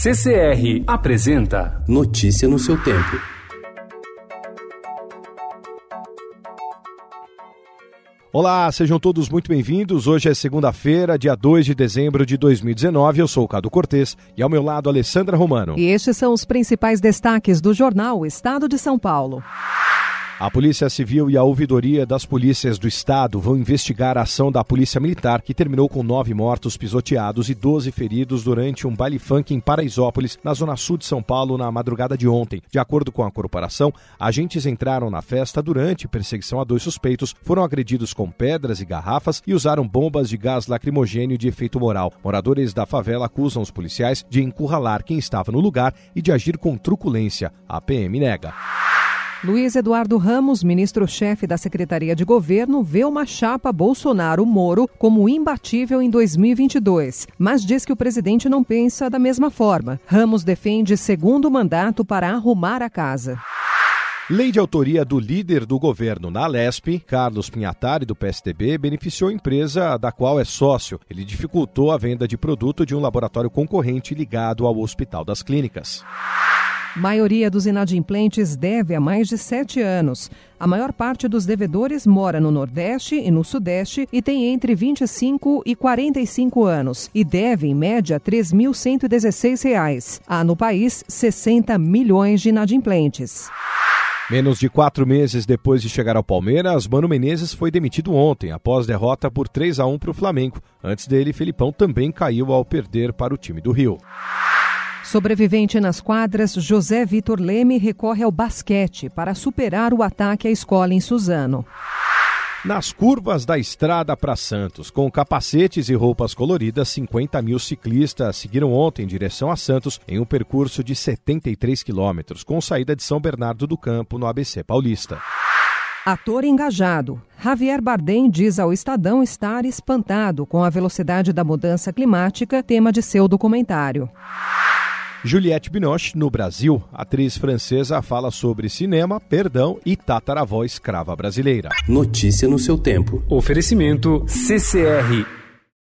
CCR apresenta Notícia no seu tempo. Olá, sejam todos muito bem-vindos. Hoje é segunda-feira, dia 2 de dezembro de 2019. Eu sou o Cado Cortês e ao meu lado Alessandra Romano. E estes são os principais destaques do jornal Estado de São Paulo. A Polícia Civil e a Ouvidoria das Polícias do Estado vão investigar a ação da Polícia Militar, que terminou com nove mortos pisoteados e doze feridos durante um baile funk em Paraisópolis, na zona sul de São Paulo, na madrugada de ontem. De acordo com a corporação, agentes entraram na festa durante perseguição a dois suspeitos, foram agredidos com pedras e garrafas e usaram bombas de gás lacrimogênio de efeito moral. Moradores da favela acusam os policiais de encurralar quem estava no lugar e de agir com truculência. A PM nega. Luiz Eduardo Ramos, ministro-chefe da Secretaria de Governo, vê uma chapa Bolsonaro-Moro como imbatível em 2022, mas diz que o presidente não pensa da mesma forma. Ramos defende segundo mandato para arrumar a casa. Lei de autoria do líder do governo na Lesp, Carlos Pinhatari, do PSDB, beneficiou a empresa da qual é sócio. Ele dificultou a venda de produto de um laboratório concorrente ligado ao Hospital das Clínicas. Maioria dos inadimplentes deve há mais de sete anos. A maior parte dos devedores mora no Nordeste e no Sudeste e tem entre 25 e 45 anos e deve, em média, R$ 3.116. Há no país 60 milhões de inadimplentes. Menos de quatro meses depois de chegar ao Palmeiras, Mano Menezes foi demitido ontem, após derrota por 3 a 1 para o Flamengo. Antes dele, Felipão também caiu ao perder para o time do Rio. Sobrevivente nas quadras, José Vitor Leme recorre ao basquete para superar o ataque à escola em Suzano. Nas curvas da estrada para Santos, com capacetes e roupas coloridas, 50 mil ciclistas seguiram ontem em direção a Santos em um percurso de 73 quilômetros, com saída de São Bernardo do Campo, no ABC Paulista. Ator engajado. Javier Bardem diz ao Estadão estar espantado com a velocidade da mudança climática, tema de seu documentário. Juliette Binoche, no Brasil, atriz francesa, fala sobre cinema, perdão e tataravó escrava brasileira. Notícia no seu tempo. Oferecimento CCR